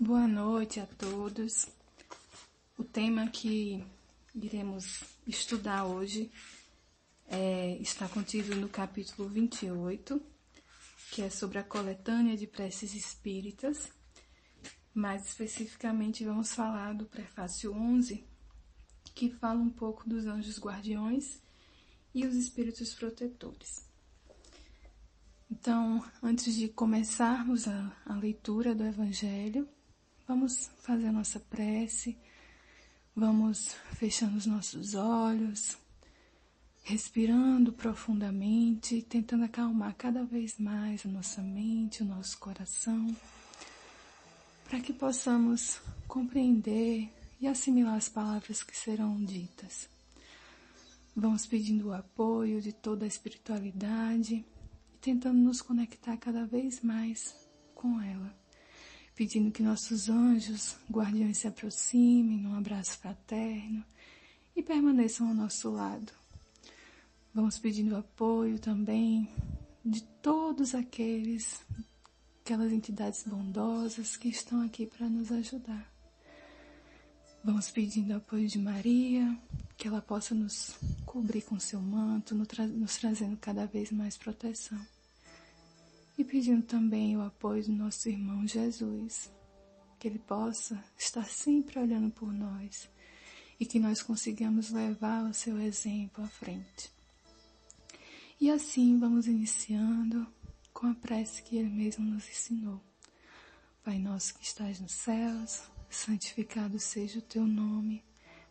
Boa noite a todos. O tema que iremos estudar hoje é, está contido no capítulo 28, que é sobre a coletânea de preces espíritas. Mais especificamente, vamos falar do prefácio 11, que fala um pouco dos anjos guardiões e os espíritos protetores. Então, antes de começarmos a, a leitura do Evangelho, vamos fazer a nossa prece, vamos fechando os nossos olhos, respirando profundamente, tentando acalmar cada vez mais a nossa mente, o nosso coração, para que possamos compreender e assimilar as palavras que serão ditas. Vamos pedindo o apoio de toda a espiritualidade e tentando nos conectar cada vez mais com ela, pedindo que nossos anjos guardiões se aproximem num abraço fraterno e permaneçam ao nosso lado. Vamos pedindo apoio também de todos aqueles, aquelas entidades bondosas que estão aqui para nos ajudar. Vamos pedindo apoio de Maria, que ela possa nos cobrir com seu manto, nos trazendo cada vez mais proteção. E pedindo também o apoio do nosso irmão Jesus, que ele possa estar sempre olhando por nós e que nós consigamos levar o seu exemplo à frente. E assim vamos iniciando com a prece que ele mesmo nos ensinou. Pai nosso que estás nos céus, santificado seja o teu nome,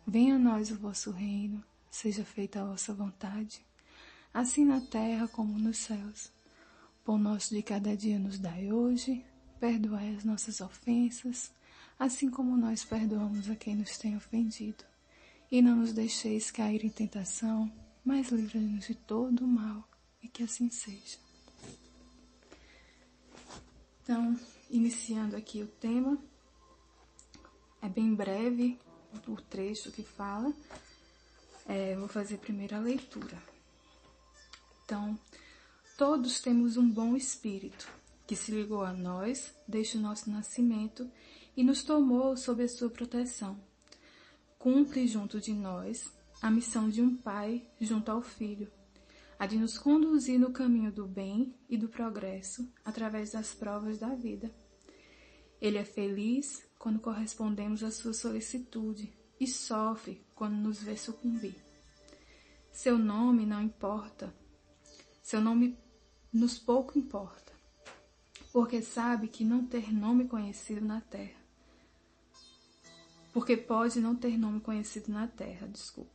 venha a nós o vosso reino, seja feita a vossa vontade, assim na terra como nos céus. Pão nosso de cada dia nos dai hoje, perdoai as nossas ofensas, assim como nós perdoamos a quem nos tem ofendido. E não nos deixeis cair em tentação, mas livra-nos de todo o mal, e que assim seja. Então, iniciando aqui o tema, é bem breve o trecho que fala. É, vou fazer primeiro a leitura. Então, todos temos um bom espírito que se ligou a nós desde o nosso nascimento e nos tomou sob a sua proteção. Cumpre junto de nós a missão de um pai junto ao filho, a de nos conduzir no caminho do bem e do progresso através das provas da vida. Ele é feliz quando correspondemos à sua solicitude e sofre quando nos vê sucumbir. Seu nome não importa, seu nome nos pouco importa, porque sabe que não ter nome conhecido na terra. Porque pode não ter nome conhecido na terra, desculpe.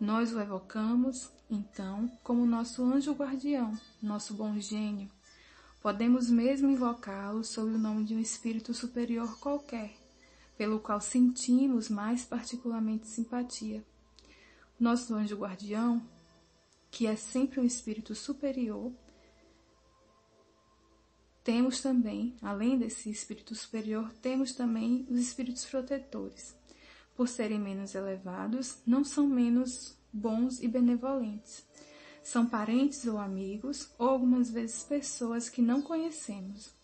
Nós o evocamos, então, como nosso anjo guardião, nosso bom gênio, Podemos mesmo invocá-lo sob o nome de um espírito superior qualquer, pelo qual sentimos mais particularmente simpatia. Nosso anjo guardião, que é sempre um espírito superior, temos também, além desse espírito superior, temos também os espíritos protetores. Por serem menos elevados, não são menos bons e benevolentes são parentes ou amigos, ou algumas vezes pessoas que não conhecemos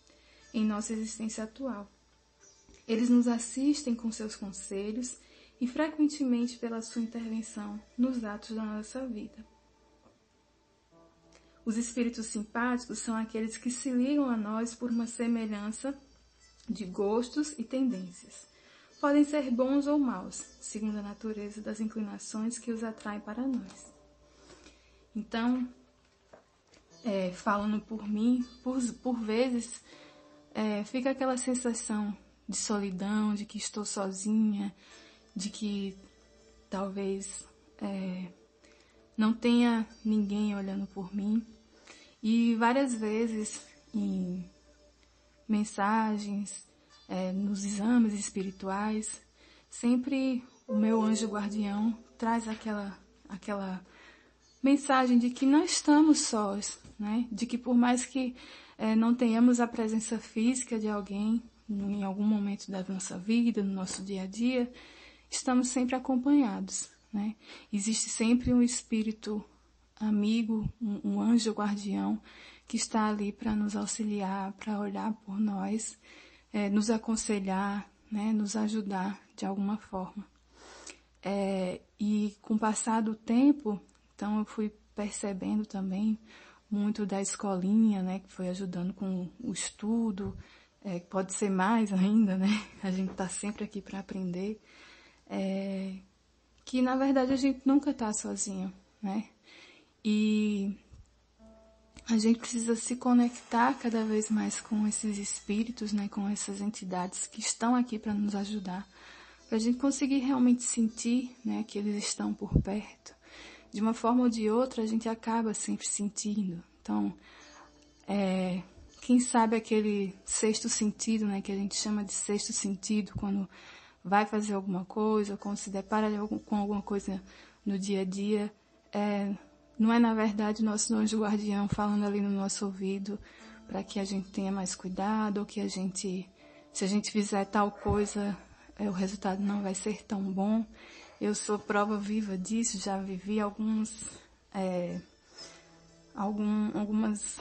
em nossa existência atual. Eles nos assistem com seus conselhos e frequentemente pela sua intervenção nos atos da nossa vida. Os espíritos simpáticos são aqueles que se ligam a nós por uma semelhança de gostos e tendências. Podem ser bons ou maus, segundo a natureza das inclinações que os atraem para nós. Então, é, falando por mim, por, por vezes é, fica aquela sensação de solidão, de que estou sozinha, de que talvez é, não tenha ninguém olhando por mim. E várias vezes em mensagens, é, nos exames espirituais, sempre o meu anjo guardião traz aquela, aquela mensagem de que não estamos sós, né? De que por mais que é, não tenhamos a presença física de alguém em algum momento da nossa vida, no nosso dia a dia, estamos sempre acompanhados, né? Existe sempre um espírito amigo, um, um anjo guardião que está ali para nos auxiliar, para olhar por nós, é, nos aconselhar, né, nos ajudar de alguma forma. É, e com o passar do tempo, então eu fui percebendo também muito da escolinha, né, que foi ajudando com o estudo, é, pode ser mais ainda, né? A gente está sempre aqui para aprender. É, que na verdade a gente nunca está sozinho, né? E a gente precisa se conectar cada vez mais com esses espíritos, né, com essas entidades que estão aqui para nos ajudar, para a gente conseguir realmente sentir, né, que eles estão por perto. De uma forma ou de outra, a gente acaba sempre sentindo. Então, é, quem sabe aquele sexto sentido, né, que a gente chama de sexto sentido, quando vai fazer alguma coisa, quando se depara com alguma coisa no dia a dia, é, não é na verdade nosso anjo guardião falando ali no nosso ouvido para que a gente tenha mais cuidado ou que a gente, se a gente fizer tal coisa, é, o resultado não vai ser tão bom. Eu sou prova viva disso, já vivi alguns, é, algum, algumas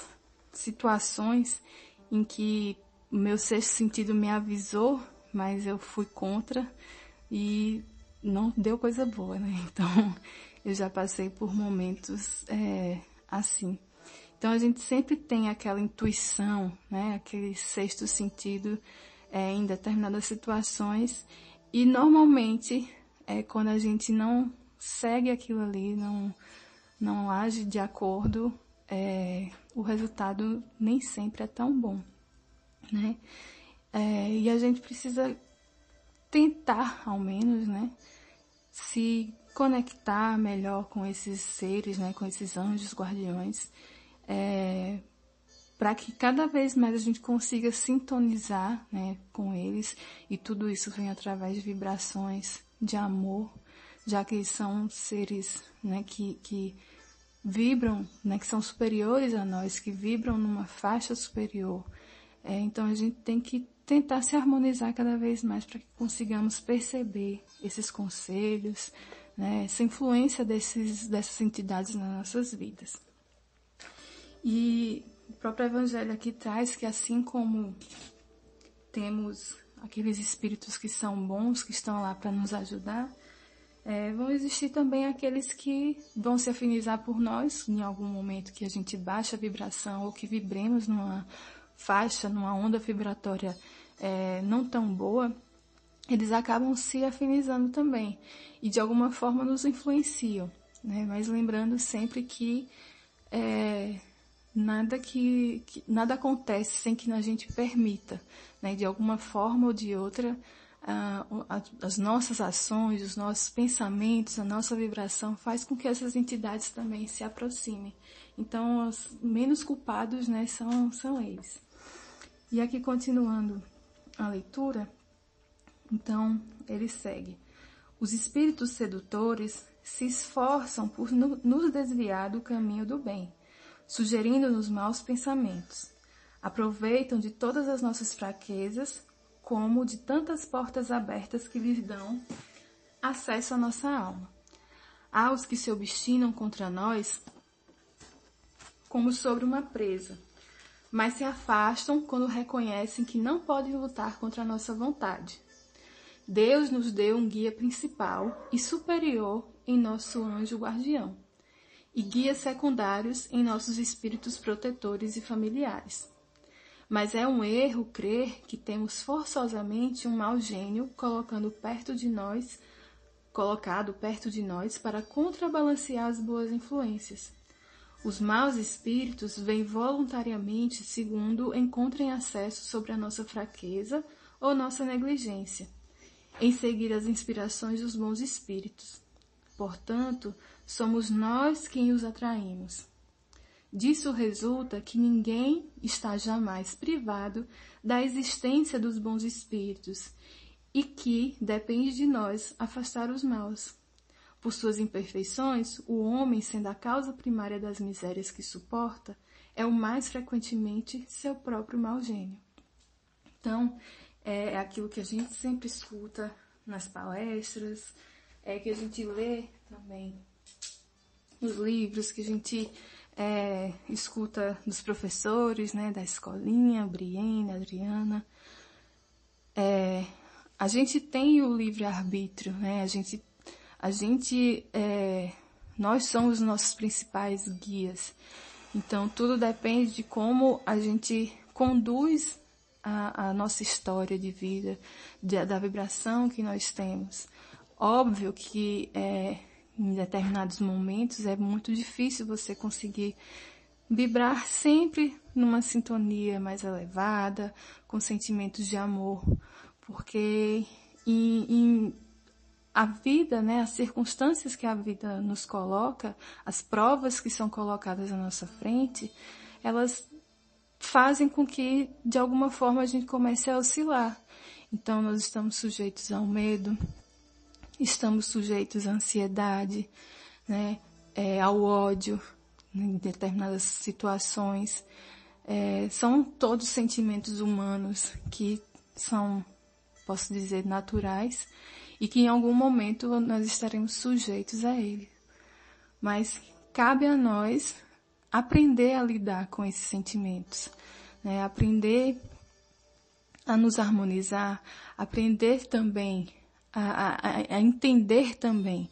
situações em que o meu sexto sentido me avisou, mas eu fui contra e não deu coisa boa, né? Então, eu já passei por momentos é, assim. Então a gente sempre tem aquela intuição, né, aquele sexto sentido é, em determinadas situações e normalmente é quando a gente não segue aquilo ali, não não age de acordo, é, o resultado nem sempre é tão bom, né? É, e a gente precisa tentar, ao menos, né, se conectar melhor com esses seres, né, com esses anjos guardiões, é, para que cada vez mais a gente consiga sintonizar né, com eles e tudo isso vem através de vibrações de amor, já que eles são seres né, que, que vibram, né, que são superiores a nós, que vibram numa faixa superior. É, então a gente tem que tentar se harmonizar cada vez mais para que consigamos perceber esses conselhos, né, essa influência desses, dessas entidades nas nossas vidas. E o próprio Evangelho aqui traz que assim como temos aqueles espíritos que são bons, que estão lá para nos ajudar, é, vão existir também aqueles que vão se afinizar por nós em algum momento que a gente baixa a vibração ou que vibremos numa faixa, numa onda vibratória é, não tão boa, eles acabam se afinizando também e de alguma forma nos influenciam, né? Mas lembrando sempre que é, nada que, que, nada acontece sem que a gente permita, né? De alguma forma ou de outra, as nossas ações, os nossos pensamentos, a nossa vibração faz com que essas entidades também se aproximem. Então, os menos culpados, né, são, são eles. E aqui continuando a leitura, então ele segue. Os espíritos sedutores se esforçam por nos desviar do caminho do bem, sugerindo-nos maus pensamentos. Aproveitam de todas as nossas fraquezas, como de tantas portas abertas que lhes dão acesso à nossa alma. Há os que se obstinam contra nós como sobre uma presa, mas se afastam quando reconhecem que não podem lutar contra a nossa vontade. Deus nos deu um guia principal e superior em nosso anjo guardião, e guias secundários em nossos espíritos protetores e familiares. Mas é um erro crer que temos forçosamente um mau gênio colocando perto de nós, colocado perto de nós para contrabalancear as boas influências. Os maus espíritos vêm voluntariamente segundo encontrem acesso sobre a nossa fraqueza ou nossa negligência em seguir as inspirações dos bons espíritos. Portanto, somos nós quem os atraímos. Disso resulta que ninguém está jamais privado da existência dos bons espíritos e que depende de nós afastar os maus. Por suas imperfeições, o homem, sendo a causa primária das misérias que suporta, é o mais frequentemente seu próprio mau gênio. Então, é aquilo que a gente sempre escuta nas palestras, é que a gente lê também nos livros, que a gente é, escuta dos professores, né, da escolinha, Brienne, Adriana. a gente tem o livre arbítrio, né? A gente, a gente, é, nós somos os nossos principais guias. Então tudo depende de como a gente conduz a, a nossa história de vida, de, da vibração que nós temos. Óbvio que é, em determinados momentos é muito difícil você conseguir vibrar sempre numa sintonia mais elevada, com sentimentos de amor, porque em, em a vida, né, as circunstâncias que a vida nos coloca, as provas que são colocadas à nossa frente, elas fazem com que, de alguma forma, a gente comece a oscilar. Então, nós estamos sujeitos ao medo, estamos sujeitos à ansiedade, né, é, ao ódio em determinadas situações. É, são todos sentimentos humanos que são, posso dizer, naturais e que em algum momento nós estaremos sujeitos a ele. Mas cabe a nós aprender a lidar com esses sentimentos, né? aprender a nos harmonizar, aprender também a, a, a entender também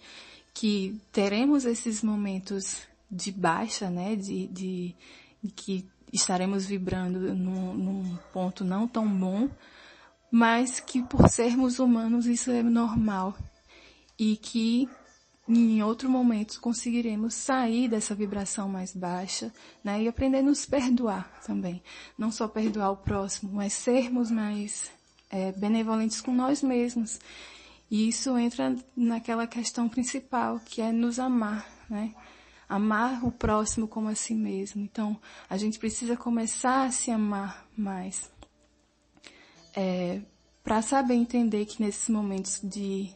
que teremos esses momentos de baixa, né, de, de, de que estaremos vibrando num, num, ponto não tão bom, mas que por sermos humanos isso é normal e que em outro momento conseguiremos sair dessa vibração mais baixa, né, e aprender a nos perdoar também, não só perdoar o próximo, mas sermos mais é, benevolentes com nós mesmos e isso entra naquela questão principal, que é nos amar, né? Amar o próximo como a si mesmo. Então, a gente precisa começar a se amar mais. É, para saber entender que nesses momentos de,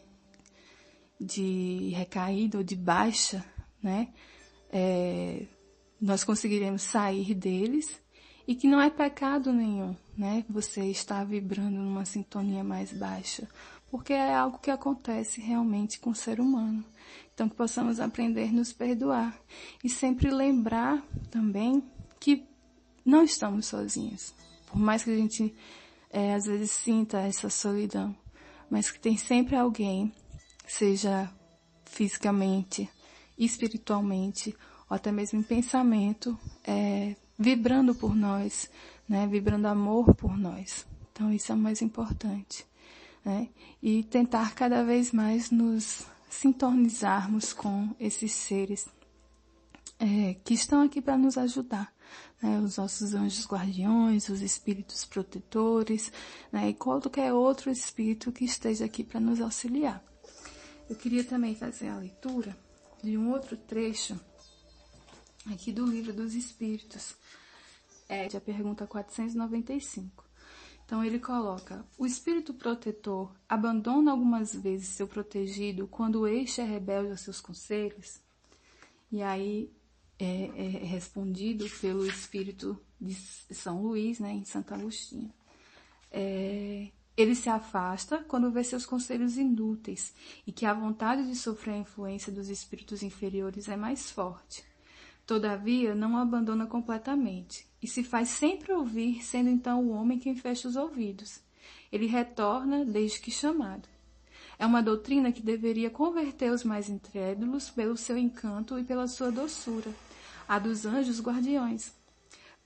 de recaída ou de baixa, né? É, nós conseguiremos sair deles e que não é pecado nenhum, né? Você está vibrando numa sintonia mais baixa porque é algo que acontece realmente com o ser humano. Então que possamos aprender a nos perdoar e sempre lembrar também que não estamos sozinhos. Por mais que a gente é, às vezes sinta essa solidão, mas que tem sempre alguém, seja fisicamente, espiritualmente, ou até mesmo em pensamento, é, vibrando por nós, né, vibrando amor por nós. Então isso é o mais importante né? E tentar cada vez mais nos sintonizarmos com esses seres é, que estão aqui para nos ajudar. Né? Os nossos anjos guardiões, os espíritos protetores, né? e qualquer outro espírito que esteja aqui para nos auxiliar. Eu queria também fazer a leitura de um outro trecho aqui do livro dos Espíritos, é a pergunta 495. Então ele coloca: o espírito protetor abandona algumas vezes seu protegido quando este é rebelde aos seus conselhos? E aí é, é respondido pelo espírito de São Luís, né, em Santo Agostinho. É, ele se afasta quando vê seus conselhos inúteis e que a vontade de sofrer a influência dos espíritos inferiores é mais forte. Todavia, não o abandona completamente e se faz sempre ouvir, sendo então o homem quem fecha os ouvidos. Ele retorna desde que chamado. É uma doutrina que deveria converter os mais incrédulos pelo seu encanto e pela sua doçura, a dos anjos guardiões.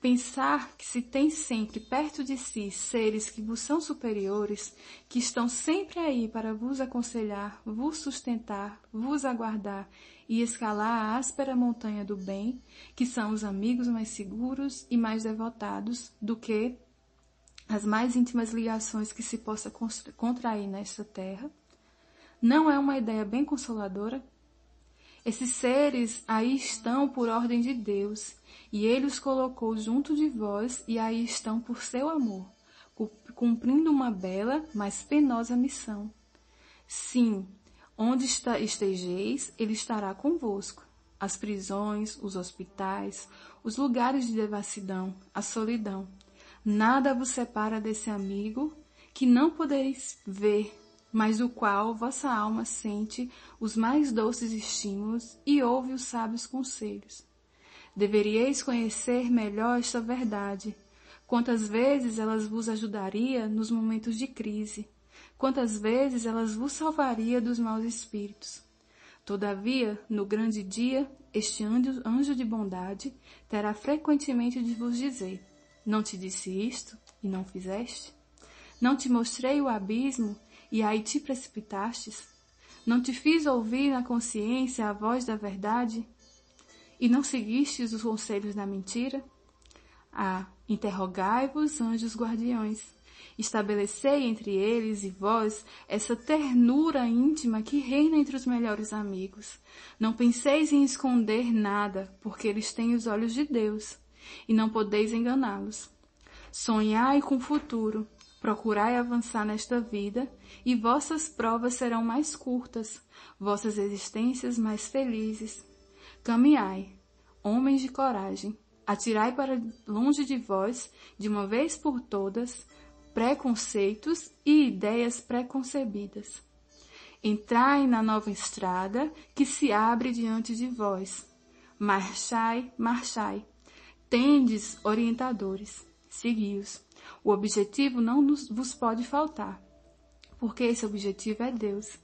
Pensar que se tem sempre perto de si seres que vos são superiores, que estão sempre aí para vos aconselhar, vos sustentar, vos aguardar e escalar a áspera montanha do bem, que são os amigos mais seguros e mais devotados do que as mais íntimas ligações que se possa contrair nesta terra, não é uma ideia bem consoladora? Esses seres aí estão por ordem de Deus, e Ele os colocou junto de vós, e aí estão por seu amor, cumprindo uma bela, mas penosa missão. Sim, Onde estejeis, ele estará convosco. As prisões, os hospitais, os lugares de devassidão, a solidão. Nada vos separa desse amigo que não podeis ver, mas do qual vossa alma sente os mais doces estímulos e ouve os sábios conselhos. Deveríeis conhecer melhor esta verdade. Quantas vezes elas vos ajudaria nos momentos de crise, quantas vezes elas vos salvaria dos maus espíritos. Todavia, no grande dia, este anjo de bondade terá frequentemente de vos dizer: Não te disse isto e não fizeste? Não te mostrei o abismo e aí te precipitastes? Não te fiz ouvir na consciência a voz da verdade e não seguistes os conselhos da mentira? Ah, interrogai-vos, anjos guardiões. Estabelecei entre eles e vós essa ternura íntima que reina entre os melhores amigos. Não penseis em esconder nada, porque eles têm os olhos de Deus, e não podeis enganá-los. Sonhai com o futuro, procurai avançar nesta vida, e vossas provas serão mais curtas, vossas existências mais felizes. Caminhai, homens de coragem, atirai para longe de vós, de uma vez por todas, preconceitos e ideias preconcebidas. Entrai na nova estrada que se abre diante de vós. Marchai, marchai. Tendes orientadores, segui-os. O objetivo não nos, vos pode faltar, porque esse objetivo é Deus.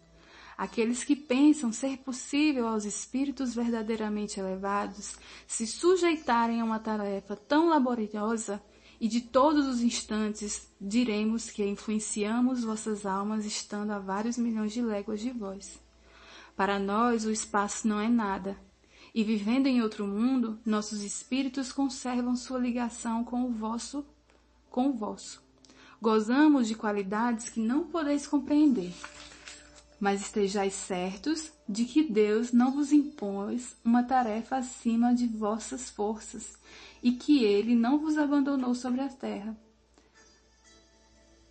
Aqueles que pensam ser possível aos espíritos verdadeiramente elevados se sujeitarem a uma tarefa tão laboriosa e de todos os instantes diremos que influenciamos vossas almas estando a vários milhões de léguas de vós. Para nós o espaço não é nada, e vivendo em outro mundo, nossos espíritos conservam sua ligação com o vosso, com o vosso. Gozamos de qualidades que não podeis compreender mas estejais certos de que Deus não vos impôs uma tarefa acima de vossas forças e que Ele não vos abandonou sobre a terra,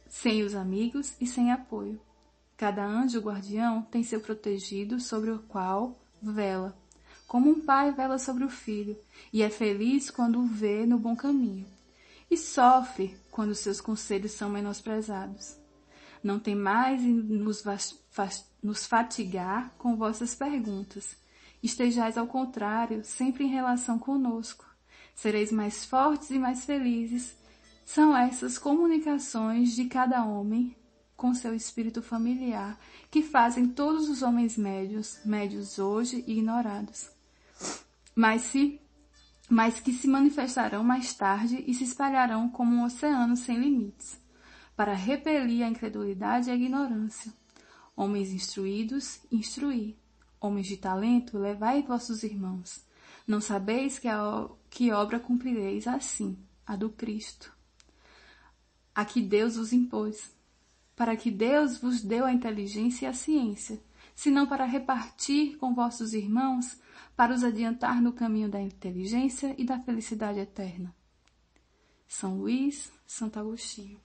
sem os amigos e sem apoio. Cada anjo guardião tem seu protegido sobre o qual vela, como um pai vela sobre o filho, e é feliz quando o vê no bom caminho, e sofre quando seus conselhos são menosprezados. Não tem mais em nos, nos fatigar com vossas perguntas. Estejais ao contrário, sempre em relação conosco. Sereis mais fortes e mais felizes. São essas comunicações de cada homem com seu espírito familiar que fazem todos os homens médios, médios hoje e ignorados. Mas se mas que se manifestarão mais tarde e se espalharão como um oceano sem limites para repelir a incredulidade e a ignorância. Homens instruídos, instruí. Homens de talento, levai vossos irmãos. Não sabeis que, a, que obra cumprireis assim, a do Cristo, a que Deus vos impôs, para que Deus vos deu a inteligência e a ciência, senão para repartir com vossos irmãos, para os adiantar no caminho da inteligência e da felicidade eterna. São Luís, Santo Agostinho.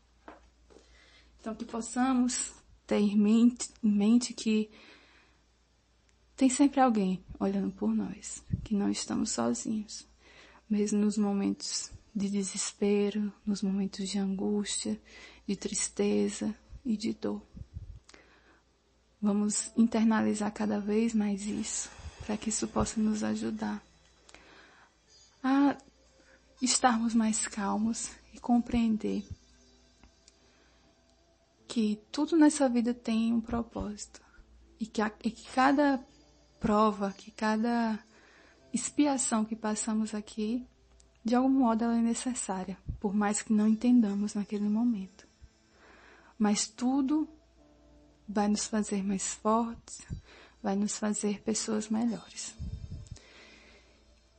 Então, que possamos ter em mente, em mente que tem sempre alguém olhando por nós, que não estamos sozinhos, mesmo nos momentos de desespero, nos momentos de angústia, de tristeza e de dor. Vamos internalizar cada vez mais isso, para que isso possa nos ajudar a estarmos mais calmos e compreender que tudo nessa vida tem um propósito e que, a, e que cada prova, que cada expiação que passamos aqui, de algum modo ela é necessária, por mais que não entendamos naquele momento. Mas tudo vai nos fazer mais fortes, vai nos fazer pessoas melhores.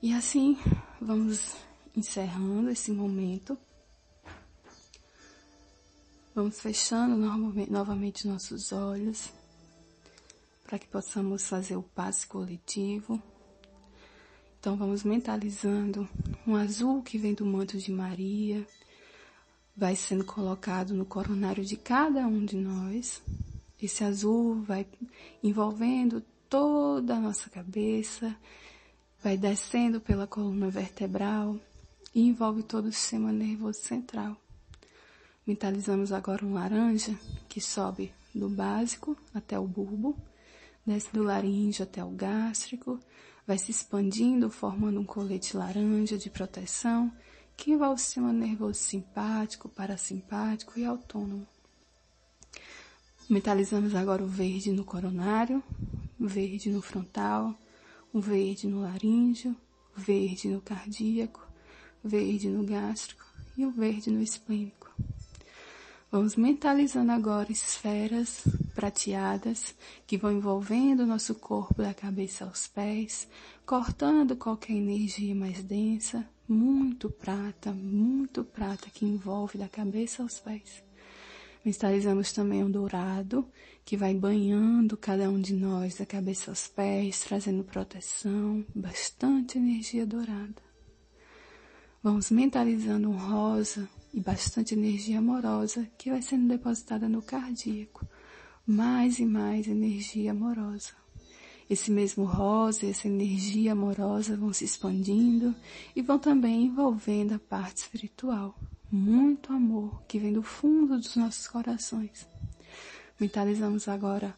E assim, vamos encerrando esse momento. Vamos fechando novamente nossos olhos para que possamos fazer o passe coletivo. Então vamos mentalizando um azul que vem do manto de Maria, vai sendo colocado no coronário de cada um de nós. Esse azul vai envolvendo toda a nossa cabeça, vai descendo pela coluna vertebral e envolve todo o sistema nervoso central. Mentalizamos agora um laranja que sobe do básico até o bulbo, desce do laríngeo até o gástrico, vai se expandindo, formando um colete laranja de proteção que envolve o sistema nervoso simpático, parasimpático e autônomo. Mentalizamos agora o verde no coronário, verde no frontal, o verde no laríngeo, verde no cardíaco, verde no gástrico e o verde no esplênico. Vamos mentalizando agora esferas prateadas que vão envolvendo o nosso corpo da cabeça aos pés, cortando qualquer energia mais densa, muito prata, muito prata que envolve da cabeça aos pés. Mentalizamos também o dourado, que vai banhando cada um de nós da cabeça aos pés, trazendo proteção, bastante energia dourada. Vamos mentalizando um rosa e bastante energia amorosa que vai sendo depositada no cardíaco. Mais e mais energia amorosa. Esse mesmo rosa, essa energia amorosa vão se expandindo e vão também envolvendo a parte espiritual muito amor que vem do fundo dos nossos corações. Mentalizamos agora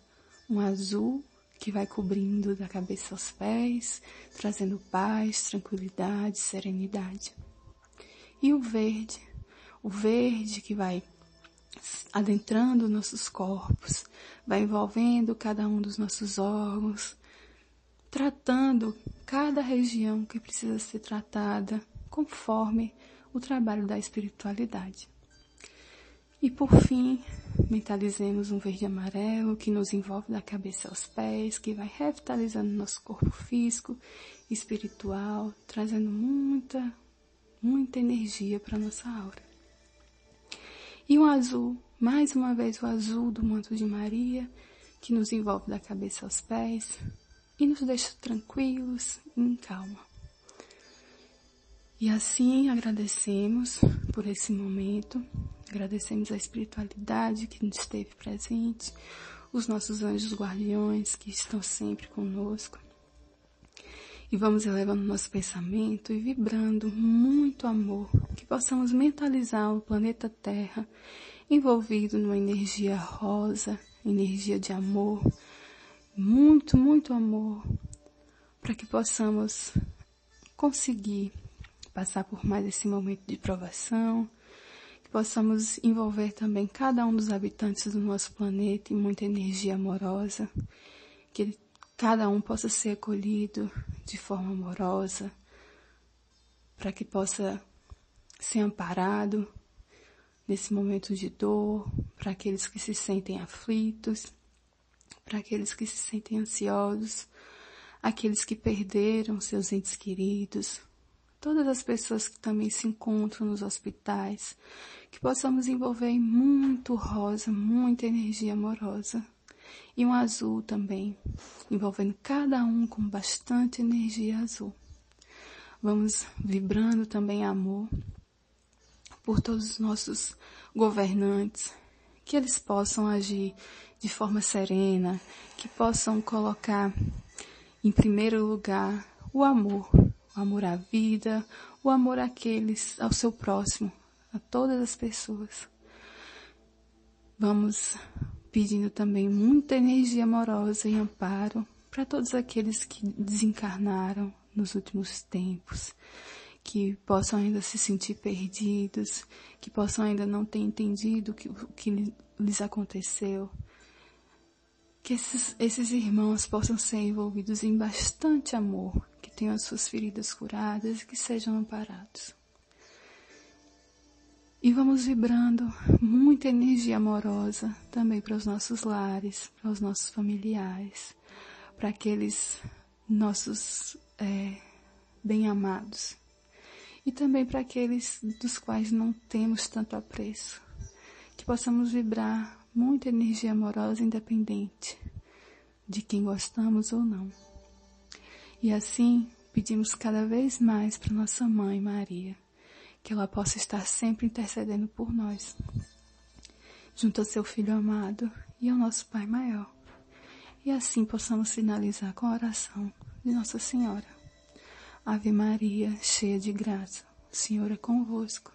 um azul que vai cobrindo da cabeça aos pés, trazendo paz, tranquilidade, serenidade. E o verde, o verde que vai adentrando nossos corpos, vai envolvendo cada um dos nossos órgãos, tratando cada região que precisa ser tratada conforme o trabalho da espiritualidade. E por fim, mentalizemos um verde amarelo que nos envolve da cabeça aos pés, que vai revitalizando nosso corpo físico, espiritual, trazendo muita, muita energia para nossa aura. E o azul, mais uma vez o azul do manto de Maria, que nos envolve da cabeça aos pés e nos deixa tranquilos e em calma. E assim agradecemos por esse momento, agradecemos a espiritualidade que nos esteve presente, os nossos anjos guardiões que estão sempre conosco. E vamos elevando nosso pensamento e vibrando muito amor, que possamos mentalizar o planeta Terra envolvido numa energia rosa, energia de amor, muito, muito amor, para que possamos conseguir passar por mais esse momento de provação, que possamos envolver também cada um dos habitantes do nosso planeta em muita energia amorosa, que cada um possa ser acolhido de forma amorosa, para que possa ser amparado nesse momento de dor, para aqueles que se sentem aflitos, para aqueles que se sentem ansiosos, aqueles que perderam seus entes queridos, todas as pessoas que também se encontram nos hospitais, que possamos envolver muito rosa, muita energia amorosa. E um azul também, envolvendo cada um com bastante energia azul. Vamos vibrando também amor por todos os nossos governantes, que eles possam agir de forma serena, que possam colocar em primeiro lugar o amor o amor à vida, o amor àqueles, ao seu próximo, a todas as pessoas. Vamos pedindo também muita energia amorosa e amparo para todos aqueles que desencarnaram nos últimos tempos, que possam ainda se sentir perdidos, que possam ainda não ter entendido o que, que lhes aconteceu. Que esses, esses irmãos possam ser envolvidos em bastante amor, tenham as suas feridas curadas e que sejam amparados. E vamos vibrando muita energia amorosa também para os nossos lares, para os nossos familiares, para aqueles nossos é, bem-amados. E também para aqueles dos quais não temos tanto apreço. Que possamos vibrar muita energia amorosa independente de quem gostamos ou não. E assim, pedimos cada vez mais para nossa mãe Maria, que ela possa estar sempre intercedendo por nós, junto ao seu Filho amado e ao nosso Pai maior. E assim possamos finalizar com a oração de Nossa Senhora. Ave Maria, cheia de graça, o Senhor é convosco.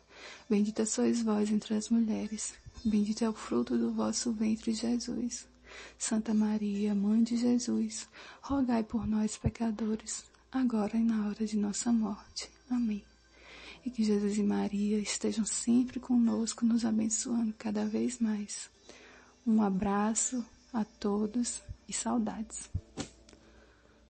Bendita sois vós entre as mulheres, bendito é o fruto do vosso ventre, Jesus. Santa Maria, Mãe de Jesus, rogai por nós, pecadores, agora e na hora de nossa morte. Amém. E que Jesus e Maria estejam sempre conosco, nos abençoando cada vez mais. Um abraço a todos e saudades.